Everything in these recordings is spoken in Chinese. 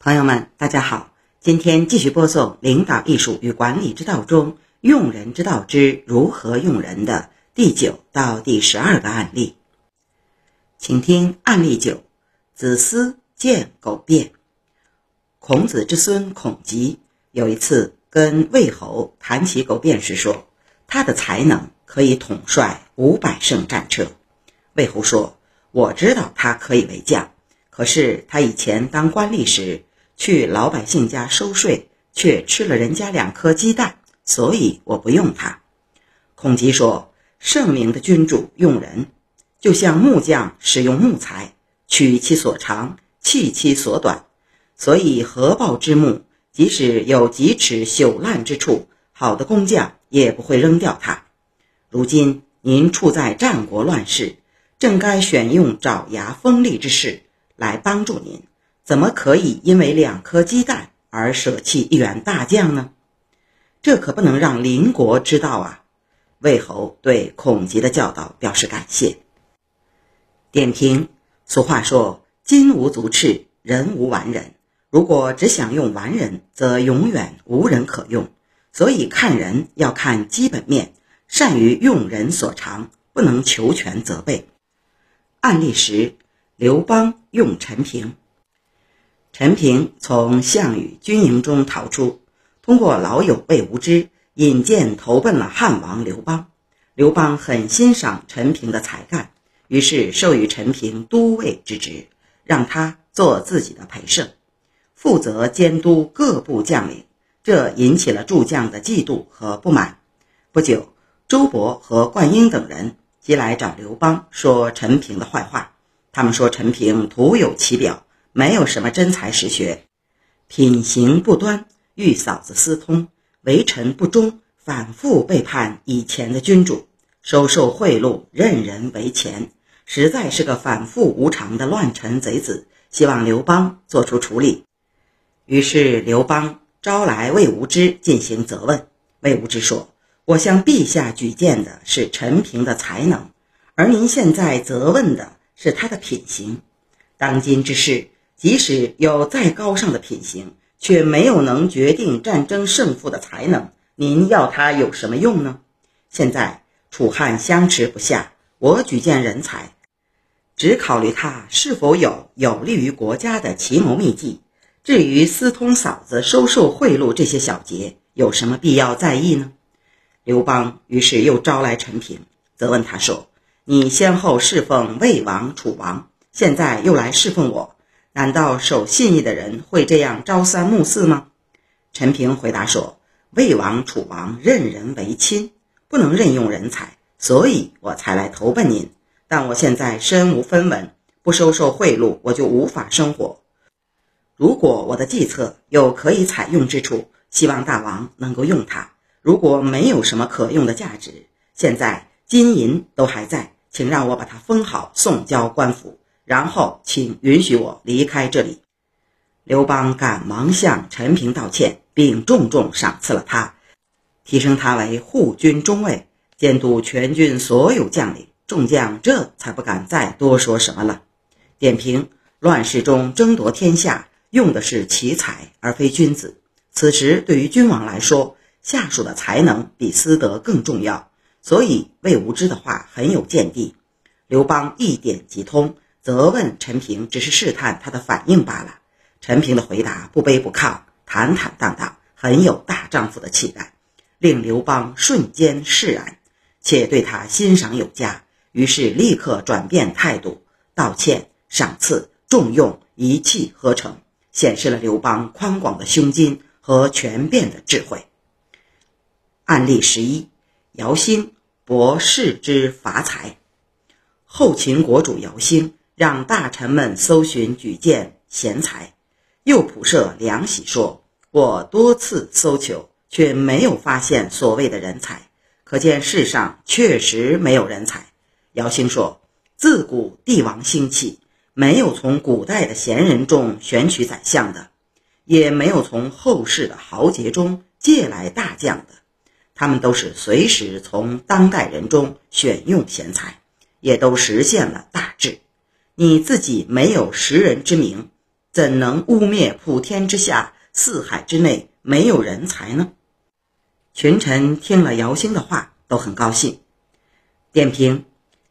朋友们，大家好，今天继续播送《领导艺术与管理之道》中“用人之道之如何用人”的第九到第十二个案例，请听案例九：子思见苟辩。孔子之孙孔吉有一次跟魏侯谈起苟辩时说，他的才能可以统帅五百乘战车。魏侯说：“我知道他可以为将，可是他以前当官吏时。”去老百姓家收税，却吃了人家两颗鸡蛋，所以我不用他。孔吉说：“圣明的君主用人，就像木匠使用木材，取其所长，弃其所短。所以合抱之木，即使有几尺朽烂之处，好的工匠也不会扔掉它。如今您处在战国乱世，正该选用爪牙锋利之士来帮助您。”怎么可以因为两颗鸡蛋而舍弃一员大将呢？这可不能让邻国知道啊！魏侯对孔吉的教导表示感谢。点评：俗话说“金无足赤，人无完人”。如果只想用完人，则永远无人可用。所以看人要看基本面，善于用人所长，不能求全责备。案例十：刘邦用陈平。陈平从项羽军营中逃出，通过老友魏无知引荐投奔了汉王刘邦。刘邦很欣赏陈平的才干，于是授予陈平都尉之职，让他做自己的陪射，负责监督各部将领。这引起了诸将的嫉妒和不满。不久，周勃和灌婴等人即来找刘邦说陈平的坏话。他们说陈平徒有其表。没有什么真才实学，品行不端，与嫂子私通，为臣不忠，反复背叛以前的君主，收受贿赂，任人唯钱，实在是个反复无常的乱臣贼子。希望刘邦做出处理。于是刘邦招来魏无知进行责问。魏无知说：“我向陛下举荐的是陈平的才能，而您现在责问的是他的品行。当今之事。”即使有再高尚的品行，却没有能决定战争胜负的才能，您要他有什么用呢？现在楚汉相持不下，我举荐人才，只考虑他是否有有利于国家的奇谋秘计。至于私通嫂子、收受贿赂这些小节，有什么必要在意呢？刘邦于是又招来陈平，责问他说：“你先后侍奉魏王、楚王，现在又来侍奉我。”难道守信义的人会这样朝三暮四吗？陈平回答说：“魏王、楚王任人唯亲，不能任用人才，所以我才来投奔您。但我现在身无分文，不收受贿赂，我就无法生活。如果我的计策有可以采用之处，希望大王能够用它；如果没有什么可用的价值，现在金银都还在，请让我把它封好，送交官府。”然后，请允许我离开这里。刘邦赶忙向陈平道歉，并重重赏赐了他，提升他为护军中尉，监督全军所有将领。众将这才不敢再多说什么了。点评：乱世中争夺天下，用的是奇才而非君子。此时对于君王来说，下属的才能比私德更重要。所以魏无知的话很有见地。刘邦一点即通。责问陈平，只是试探他的反应罢了。陈平的回答不卑不亢，坦坦荡荡，很有大丈夫的气概，令刘邦瞬间释然，且对他欣赏有加。于是立刻转变态度，道歉、赏赐、重用，一气呵成，显示了刘邦宽广的胸襟和权变的智慧。案例十一：姚兴博士之伐财。后秦国主姚兴。让大臣们搜寻举荐贤才，又普设良喜，说：“我多次搜求，却没有发现所谓的人才，可见世上确实没有人才。”姚兴说：“自古帝王兴起，没有从古代的贤人中选取宰相的，也没有从后世的豪杰中借来大将的，他们都是随时从当代人中选用贤才，也都实现了大治。”你自己没有识人之明，怎能污蔑普天之下、四海之内没有人才呢？群臣听了姚兴的话，都很高兴。点评：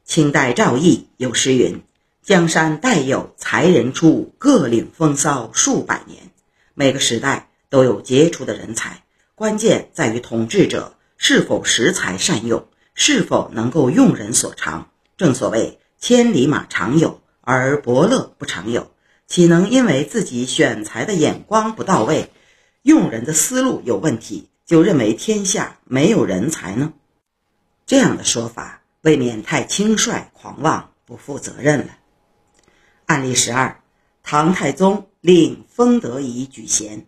清代赵翼有诗云：“江山代有才人出，各领风骚数百年。”每个时代都有杰出的人才，关键在于统治者是否识才善用，是否能够用人所长。正所谓“千里马常有，而伯乐不常有”，岂能因为自己选才的眼光不到位，用人的思路有问题，就认为天下没有人才呢？这样的说法未免太轻率、狂妄、不负责任了。案例十二：唐太宗令封德仪举贤。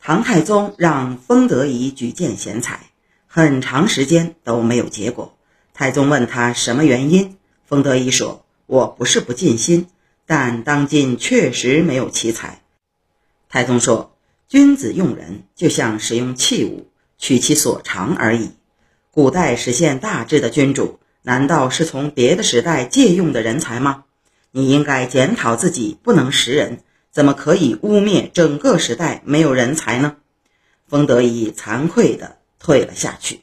唐太宗让封德仪举荐贤才，很长时间都没有结果。太宗问他什么原因，封德仪说：“我不是不尽心，但当今确实没有奇才。”太宗说：“君子用人就像使用器物，取其所长而已。古代实现大治的君主，难道是从别的时代借用的人才吗？你应该检讨自己，不能识人，怎么可以污蔑整个时代没有人才呢？”封德仪惭愧地退了下去。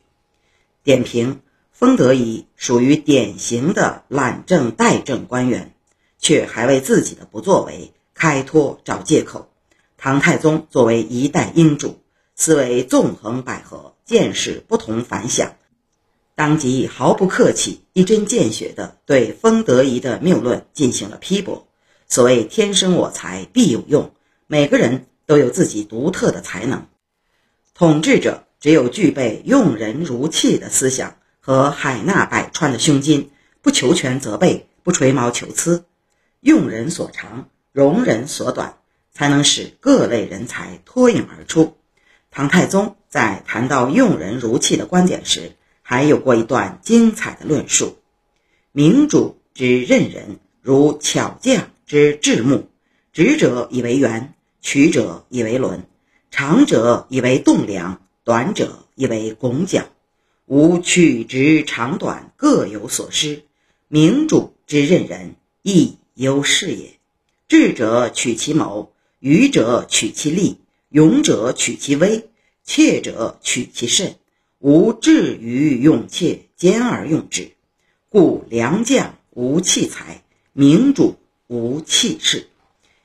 点评。封德仪属于典型的懒政怠政官员，却还为自己的不作为开脱找借口。唐太宗作为一代英主，思维纵横捭阖，见识不同凡响，当即毫不客气、一针见血地对封德仪的谬论进行了批驳。所谓“天生我材必有用”，每个人都有自己独特的才能，统治者只有具备用人如器的思想。和海纳百川的胸襟，不求全责备，不吹毛求疵，用人所长，容人所短，才能使各类人才脱颖而出。唐太宗在谈到用人如器的观点时，还有过一段精彩的论述：明主之任人，如巧匠之制木，直者以为圆，曲者以为轮，长者以为栋梁，短者以为拱角。吾取直长短各有所失，明主之任人亦有是也。智者取其谋，愚者取其利，勇者取其威，怯者取其慎。吾智于用怯，兼而用之。故良将无器材，明主无器势。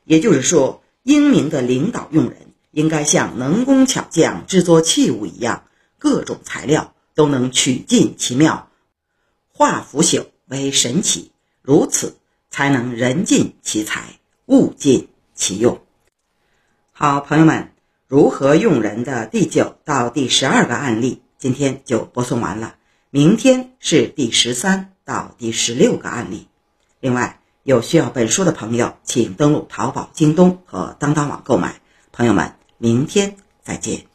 也就是说，英明的领导用人，应该像能工巧匠制作器物一样，各种材料。都能取尽其妙，化腐朽为神奇，如此才能人尽其才，物尽其用。好，朋友们，如何用人的第九到第十二个案例，今天就播送完了。明天是第十三到第十六个案例。另外，有需要本书的朋友，请登录淘宝、京东和当当网购买。朋友们，明天再见。